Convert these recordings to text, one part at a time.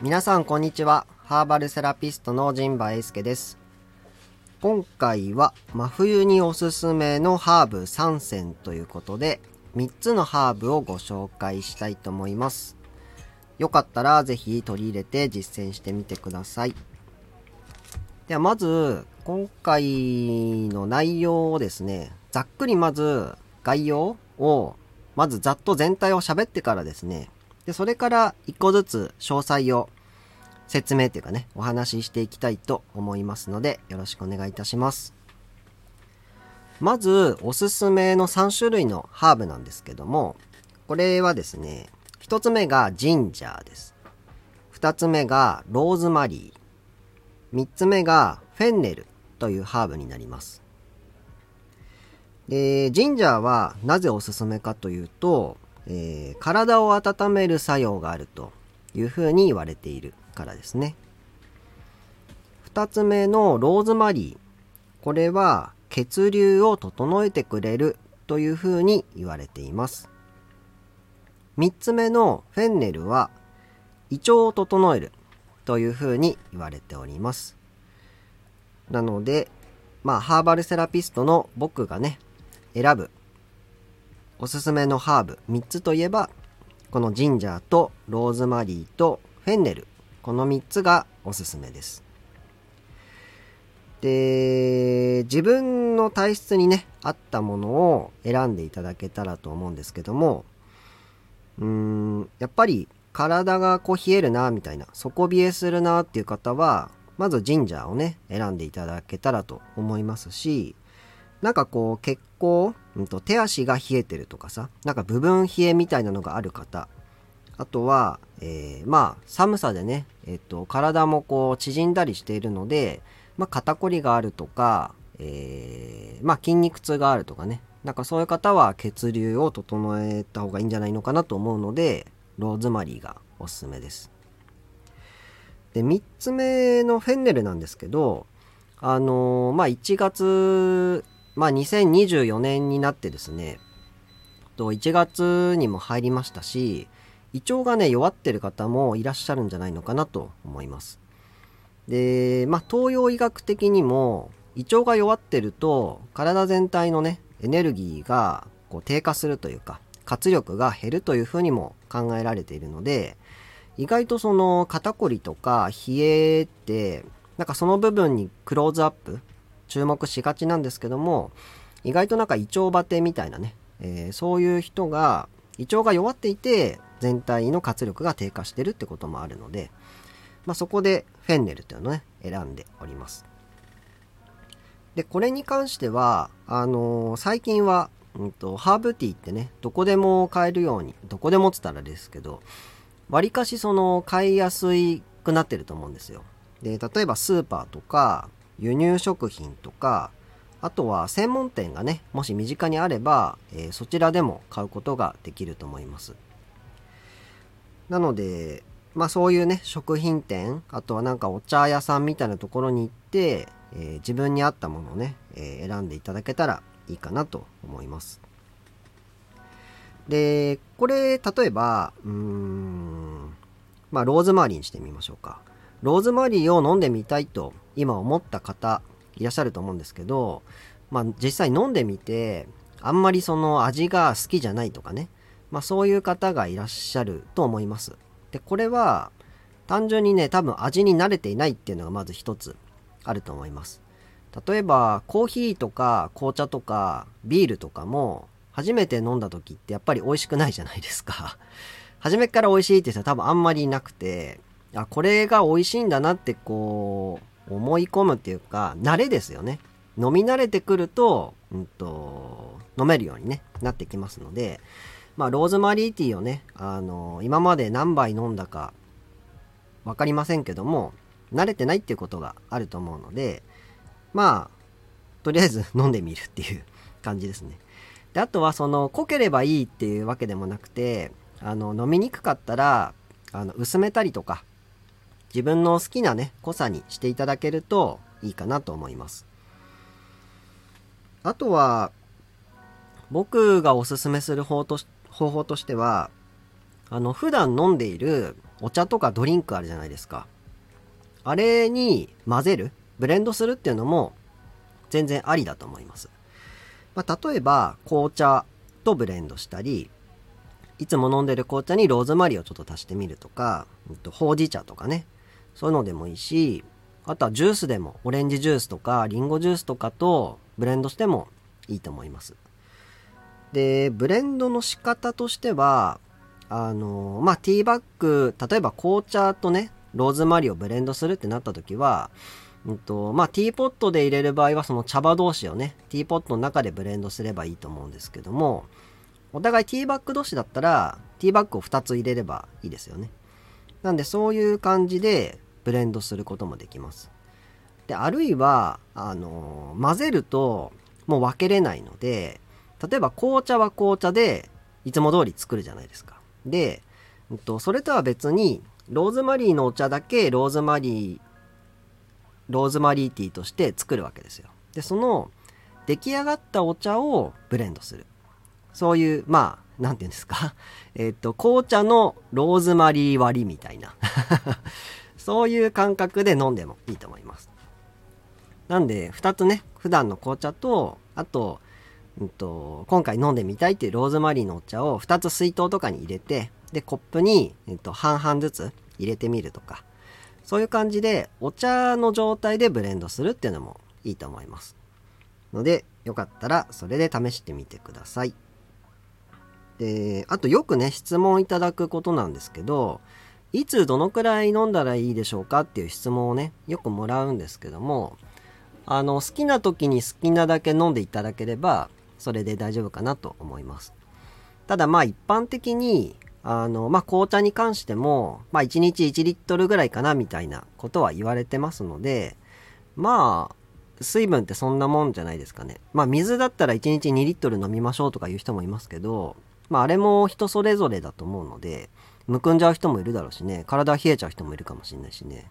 皆さんこんにちは。ハーバルセラピストの陣馬英介です。今回は真冬におすすめのハーブ3選ということで3つのハーブをご紹介したいと思います。よかったらぜひ取り入れて実践してみてください。ではまず今回の内容をですねざっくりまず概要をまずざっと全体を喋ってからですねで、それから一個ずつ詳細を説明というかね、お話ししていきたいと思いますので、よろしくお願いいたします。まず、おすすめの3種類のハーブなんですけども、これはですね、1つ目がジンジャーです。2つ目がローズマリー。3つ目がフェンネルというハーブになります。で、ジンジャーはなぜおすすめかというと、えー、体を温める作用があるというふうに言われているからですね。2つ目のローズマリー。これは血流を整えてくれるというふうに言われています。3つ目のフェンネルは胃腸を整えるというふうに言われております。なので、まあ、ハーバルセラピストの僕がね、選ぶ。おすすめのハーブ3つといえばこのジンジャーとローズマリーとフェンネル。この3つがおすすめです。で自分の体質にね合ったものを選んでいただけたらと思うんですけどもうんやっぱり体がこう冷えるなみたいな底冷えするなっていう方はまずジンジャーをね選んでいただけたらと思いますしなんかこう血行、うんと、手足が冷えてるとかさ、なんか部分冷えみたいなのがある方、あとは、えー、まあ寒さでね、えっ、と、体もこう縮んだりしているので、まあ肩こりがあるとか、えー、まあ筋肉痛があるとかね、なんかそういう方は血流を整えた方がいいんじゃないのかなと思うので、ローズマリーがおすすめです。で、3つ目のフェンネルなんですけど、あのー、まあ1月まあ2024年になってですね、と1月にも入りましたし、胃腸がね、弱ってる方もいらっしゃるんじゃないのかなと思います。で、まあ東洋医学的にも、胃腸が弱ってると、体全体のね、エネルギーがこう低下するというか、活力が減るというふうにも考えられているので、意外とその肩こりとか冷えって、なんかその部分にクローズアップ注目しがちなんですけども意外となんか胃腸バテみたいなね、えー、そういう人が胃腸が弱っていて全体の活力が低下してるってこともあるので、まあ、そこでフェンネルっていうのをね選んでおります。でこれに関してはあのー、最近は、うんと、ハーブティーってねどこでも買えるようにどこでもっつったらですけどわりかしその買いやすくなってると思うんですよ。で例えばスーパーとか輸入食品とか、あとは専門店がね、もし身近にあれば、えー、そちらでも買うことができると思います。なので、まあそういうね、食品店、あとはなんかお茶屋さんみたいなところに行って、えー、自分に合ったものをね、えー、選んでいただけたらいいかなと思います。で、これ、例えば、うーん、まあローズマリーにしてみましょうか。ローズマリーを飲んでみたいと今思った方いらっしゃると思うんですけど、まあ実際飲んでみて、あんまりその味が好きじゃないとかね、まあそういう方がいらっしゃると思います。で、これは単純にね、多分味に慣れていないっていうのがまず一つあると思います。例えばコーヒーとか紅茶とかビールとかも初めて飲んだ時ってやっぱり美味しくないじゃないですか。初めから美味しいって人は多分あんまりいなくて、あ、これが美味しいんだなってこう、思い込むっていうか、慣れですよね。飲み慣れてくると、うんと、飲めるようにね、なってきますので、まあ、ローズマリーティーをね、あの、今まで何杯飲んだか、わかりませんけども、慣れてないっていうことがあると思うので、まあ、とりあえず 飲んでみるっていう 感じですね。で、あとはその、濃ければいいっていうわけでもなくて、あの、飲みにくかったら、あの、薄めたりとか、自分の好きなね、濃さにしていただけるといいかなと思います。あとは、僕がおすすめする方と方法としては、あの、普段飲んでいるお茶とかドリンクあるじゃないですか。あれに混ぜる、ブレンドするっていうのも全然ありだと思います。まあ、例えば、紅茶とブレンドしたり、いつも飲んでる紅茶にローズマリーをちょっと足してみるとか、ほうじ茶とかね、そういうのでもいいし、あとはジュースでも、オレンジジュースとか、リンゴジュースとかとブレンドしてもいいと思います。で、ブレンドの仕方としては、あの、まあ、ティーバッグ、例えば紅茶とね、ローズマリーをブレンドするってなった時は、うんと、まあ、ティーポットで入れる場合はその茶葉同士をね、ティーポットの中でブレンドすればいいと思うんですけども、お互いティーバッグ同士だったら、ティーバッグを2つ入れればいいですよね。なんでそういう感じでブレンドすることもできます。で、あるいは、あの混ぜるともう分けれないので、例えば紅茶は紅茶でいつも通り作るじゃないですか。で、えっと、それとは別に、ローズマリーのお茶だけローズマリー、ローズマリーティーとして作るわけですよ。で、その出来上がったお茶をブレンドする。そういう、まあ、なんていうんですか？えっと、紅茶のローズマリー割りみたいな。そういう感覚で飲んでもいいと思います。なんで、2つね、普段の紅茶と、あと、うんと、今回飲んでみたいっていうローズマリーのお茶を2つ水筒とかに入れて、で、コップに、えっと、半々ずつ入れてみるとか、そういう感じでお茶の状態でブレンドするっていうのもいいと思います。ので、よかったらそれで試してみてください。で、あとよくね、質問いただくことなんですけど、いつどのくらい飲んだらいいでしょうかっていう質問をね、よくもらうんですけども、あの、好きな時に好きなだけ飲んでいただければ、それで大丈夫かなと思います。ただまあ一般的に、あの、まあ紅茶に関しても、まあ1日1リットルぐらいかなみたいなことは言われてますので、まあ、水分ってそんなもんじゃないですかね。まあ水だったら1日2リットル飲みましょうとか言う人もいますけど、まああれも人それぞれだと思うので、むくんじゃう人もいるだろうしね、体冷えちゃう人もいるかもしれないしね。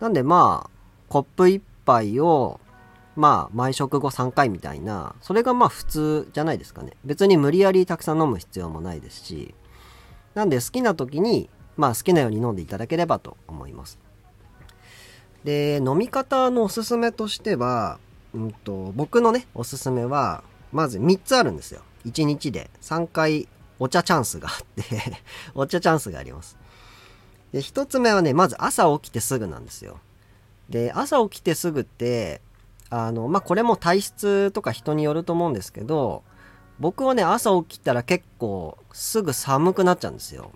なんでまあ、コップ1杯をまあ、毎食後3回みたいな、それがまあ普通じゃないですかね。別に無理やりたくさん飲む必要もないですし、なんで好きな時に、まあ好きなように飲んでいただければと思います。で、飲み方のおすすめとしては、うんと、僕のね、おすすめは、まず3つあるんですよ。1日で3回お茶チャンスがあって お茶チャンスがあります。で、1つ目はね、まず朝起きてすぐなんですよ。で、朝起きてすぐって、あの、まあ、これも体質とか人によると思うんですけど、僕はね、朝起きたら結構すぐ寒くなっちゃうんですよ。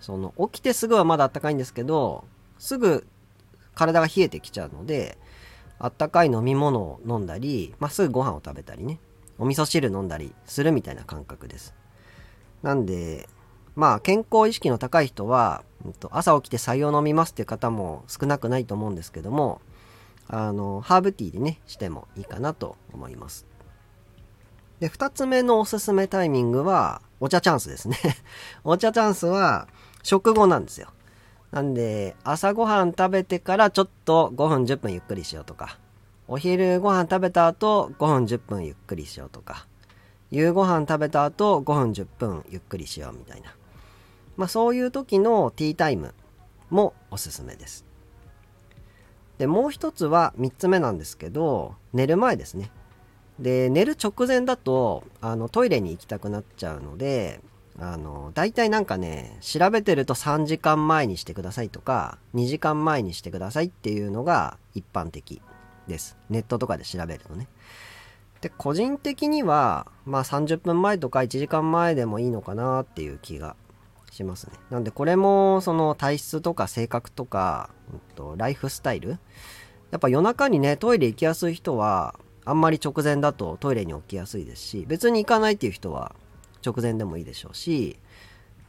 その、起きてすぐはまだ暖かいんですけど、すぐ体が冷えてきちゃうので、あったかい飲み物を飲んだり、まあ、すぐご飯を食べたりね、お味噌汁飲んだりするみたいな感覚です。なんで、まあ、健康意識の高い人は、朝起きて採用飲みますっていう方も少なくないと思うんですけども、あの、ハーブティーでね、してもいいかなと思います。で、二つ目のおすすめタイミングは、お茶チャンスですね お茶チャンスは、食後なんですよ。なんで、朝ごはん食べてからちょっと5分10分ゆっくりしようとか、お昼ご飯食べた後5分10分ゆっくりしようとか、夕ご飯食べた後5分10分ゆっくりしようみたいな。まあそういう時のティータイムもおすすめです。で、もう一つは3つ目なんですけど、寝る前ですね。で、寝る直前だと、あの、トイレに行きたくなっちゃうので、あの、大体なんかね、調べてると3時間前にしてくださいとか、2時間前にしてくださいっていうのが一般的です。ネットとかで調べるとね。で、個人的には、まあ30分前とか1時間前でもいいのかなっていう気がしますね。なんでこれもその体質とか性格とか、うんと、ライフスタイルやっぱ夜中にねトイレ行きやすい人はあんまり直前だとトイレに起きやすいですし別に行かないっていう人は直前でもいいでしょうし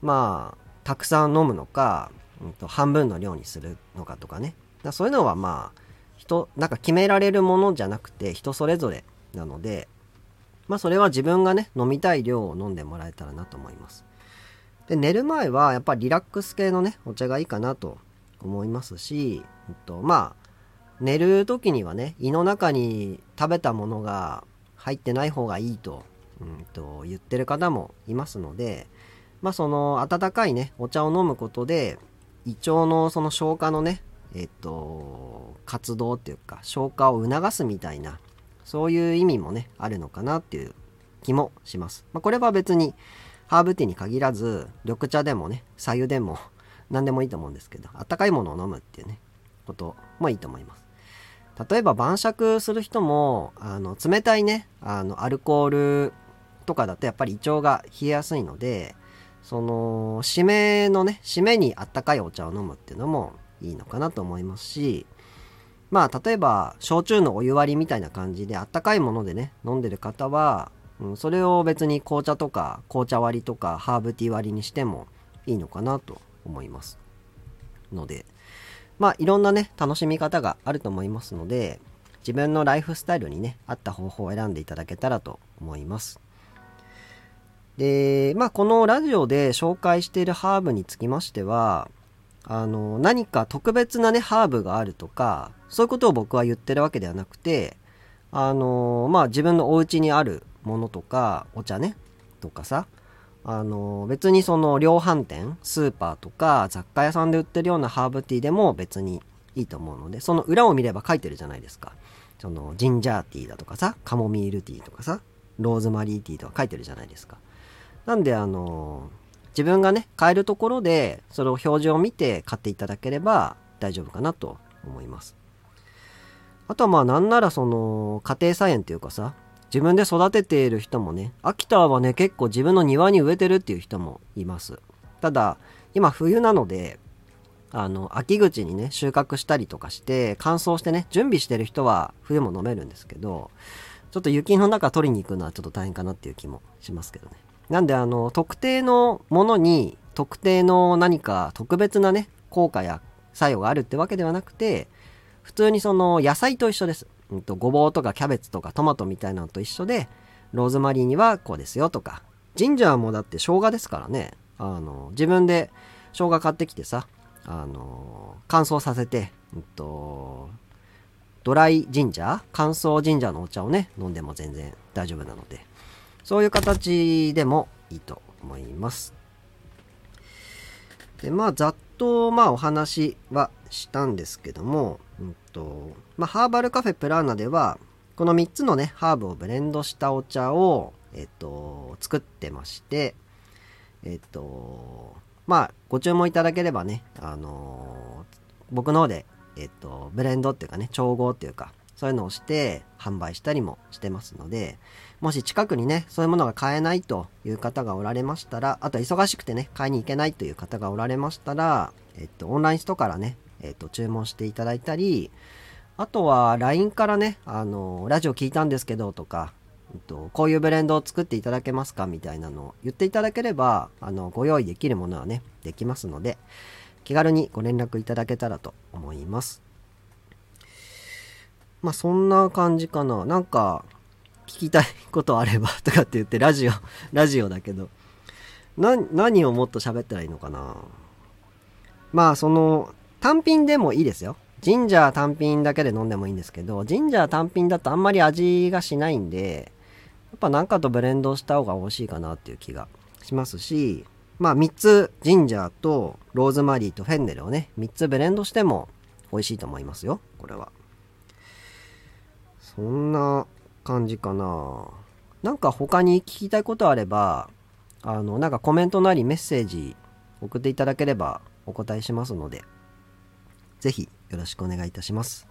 まあたくさん飲むのか、うんと、半分の量にするのかとかねだそういうのはまあ人なんか決められるものじゃなくて人それぞれなのでまあそれは自分がね飲みたい量を飲んでもらえたらなと思います。で、寝る前はやっぱりリラックス系のね、お茶がいいかなと思いますし、えっと、まあ、寝る時にはね、胃の中に食べたものが入ってない方がいいとうんと、言ってる方もいますので、まあその温かいね、お茶を飲むことで、胃腸のその消化のね、えっと、活動っていうか、消化を促すみたいな、そういう意味もね、あるのかなっていう気もします。まあこれは別に、ハーブティーに限らず、緑茶でもね、白湯でも、何でもいいと思うんですけど、あったかいものを飲むっていうね、こともいいと思います。例えば晩酌する人も、あの、冷たいね、あの、アルコールとかだとやっぱり胃腸が冷えやすいので、その、締めのね、締めにあったかいお茶を飲むっていうのもいいのかなと思いますし、まあ、例えば、焼酎のお湯割りみたいな感じであったかいものでね、飲んでる方は、うん、それを別に紅茶とか紅茶割りとかハーブティー割りにしてもいいのかなと思います。ので、まあいろんなね、楽しみ方があると思いますので、自分のライフスタイルにね、合った方法を選んでいただけたらと思います。で、まあこのラジオで紹介しているハーブにつきましては、あの、何か特別なね、ハーブがあるとか、そういうことを僕は言ってるわけではなくて、あの、まあ自分のお家にあるものとか、お茶ね、とかさ、あの、別にその量販店、スーパーとか雑貨屋さんで売ってるようなハーブティーでも別にいいと思うので、その裏を見れば書いてるじゃないですか。そのジンジャーティーだとかさ、カモミールティーとかさ、ローズマリーティーとか書いてるじゃないですか。なんであの、自分がね、買えるところで、それを表示を見て買っていただければ大丈夫かなと思います。あとはまあなんならその、家庭菜園っていうかさ、自分で育てている人もね、秋田はね、結構自分の庭に植えてるっていう人もいます。ただ、今冬なので、あの、秋口にね、収穫したりとかして、乾燥してね、準備してる人は冬も飲めるんですけど、ちょっと雪の中取りに行くのはちょっと大変かなっていう気もしますけどね。なんであの、特定のものに、特定の何か特別なね、効果や作用があるってわけではなくて、普通にその野菜と一緒です。うんと、ごぼうとかキャベツとかトマトみたいなのと一緒で、ローズマリーにはこうですよとか、ジンジャーもだって生姜ですからね、あの、自分で生姜買ってきてさ、あの、乾燥させて、うんと、ドライジンジャー？乾燥ジンジャーのお茶をね、飲んでも全然大丈夫なので、そういう形でもいいと思います。で、まあ、ざっと、まあ、お話はしたんですけども、うんと、まあ、ハーバルカフェプラーナでは、この3つのね、ハーブをブレンドしたお茶を、えっと、作ってまして、えっと、まあ、ご注文いただければね、あの僕の方で、えっと、ブレンドっていうかね、調合っていうか、そういうのをして販売したりもしてますので、もし近くにね、そういうものが買えないという方がおられましたら、あと忙しくてね、買いに行けないという方がおられましたら、えっと、オンラインストからね、えっと、注文していただいたり、あとは LINE からね、あの、ラジオ聞いたんですけどとか、えっと、こういうブレンドを作っていただけますかみたいなのを言っていただければ、あの、ご用意できるものはね、できますので、気軽にご連絡いただけたらと思います。まあ、そんな感じかな。なんか、聞きたいことあればとかって言って、ラジオ、ラジオだけど、な、何をもっと喋ったらいいのかな？まあ、その、単品でもいいですよ。ジンジャー単品だけで飲んでもいいんですけど、ジンジャー単品だとあんまり味がしないんで、やっぱなんかとブレンドした方が美味しいかなっていう気がしますし、まあ3つジンジャーとローズマリーとフェンネルをね、3つブレンドしても美味しいと思いますよ、これは。そんな感じかな。なんか他に聞きたいことあれば、あの、なんかコメントなりメッセージ送っていただければお答えしますので、ぜひよろしくお願いいたします。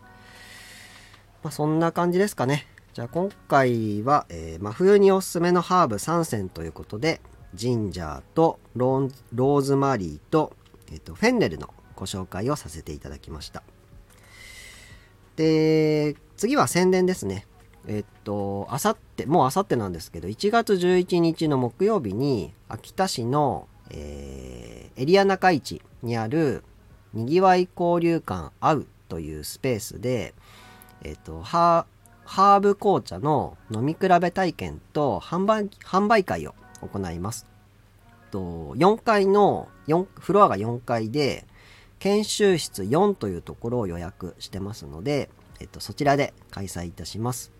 まあ、そんな感じですかね。じゃあ今回は、えー、真冬におすすめのハーブ3選ということで、ジンジャーとローズマリーと、えーと、フェンネルのご紹介をさせていただきました。で、次は宣伝ですね。えっと、あさって、もうあさってなんですけど、1月11日の木曜日に、秋田市の、えー、エリア中市にある、にぎわい交流館会うというスペースで、えっ、と、ハーブ紅茶の飲み比べ体験と販売販売会を行います。と4階の4、フロアが4階で、研修室4というところを予約してますので、えっと、そちらで開催いたします。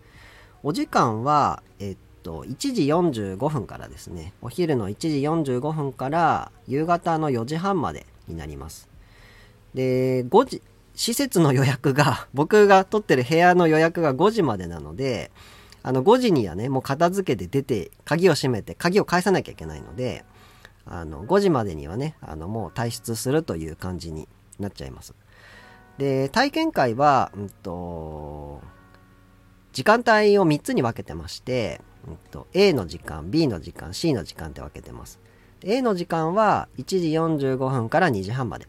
お時間は、えっと、1時45分からですね、お昼の1時45分から夕方の4時半までになります。で、5時、施設の予約が、僕が取ってる部屋の予約が5時までなので、あの5時にはね、もう片付けて出て、鍵を閉めて、鍵を返さなきゃいけないので、あの5時までにはね、あのもう退出するという感じになっちゃいます。で、体験会は、うんと、時間帯を3つに分けてまして、うんと、A の時間、B の時間、C の時間って分けてます。A の時間は1時45分から2時半まで。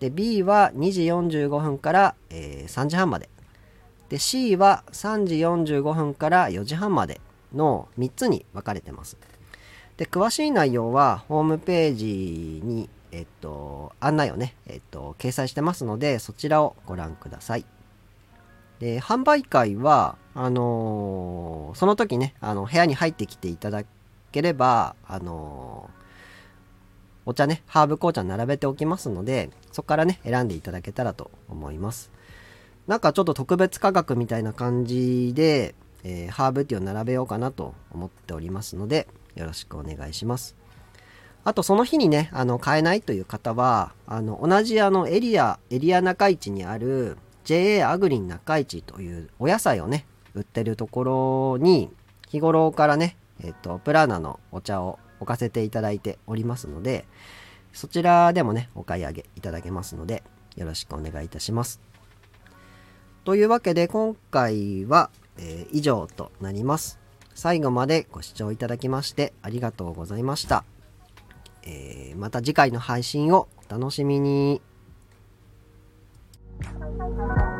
で、B は2時45分から、えー、3時半まで。で、C は3時45分から4時半までの3つに分かれてます。で、詳しい内容はホームページにえっと、案内をね、えっと、掲載してますので、そちらをご覧ください。で、販売会は、あのー、その時ね、あの、部屋に入ってきていただければ、あのー、お茶ね、ハーブ紅茶並べておきますので、そこからね、選んでいただけたらと思います。なんかちょっと特別価格みたいな感じで、えー、ハーブティーを並べようかなと思っておりますので、よろしくお願いします。あとその日にね、あの、買えないという方は、あの、同じあの、エリア、エリア中市にある JA アグリン中市というお野菜をね、売ってるところに、日頃からね、えっと、プラーナのお茶を置かせていただいておりますので、そちらでもね、お買い上げいただけますので、よろしくお願いいたします。というわけで、今回は、えー、以上となります。最後までご視聴いただきましてありがとうございました。えー、また次回の配信をお楽しみに。拜拜。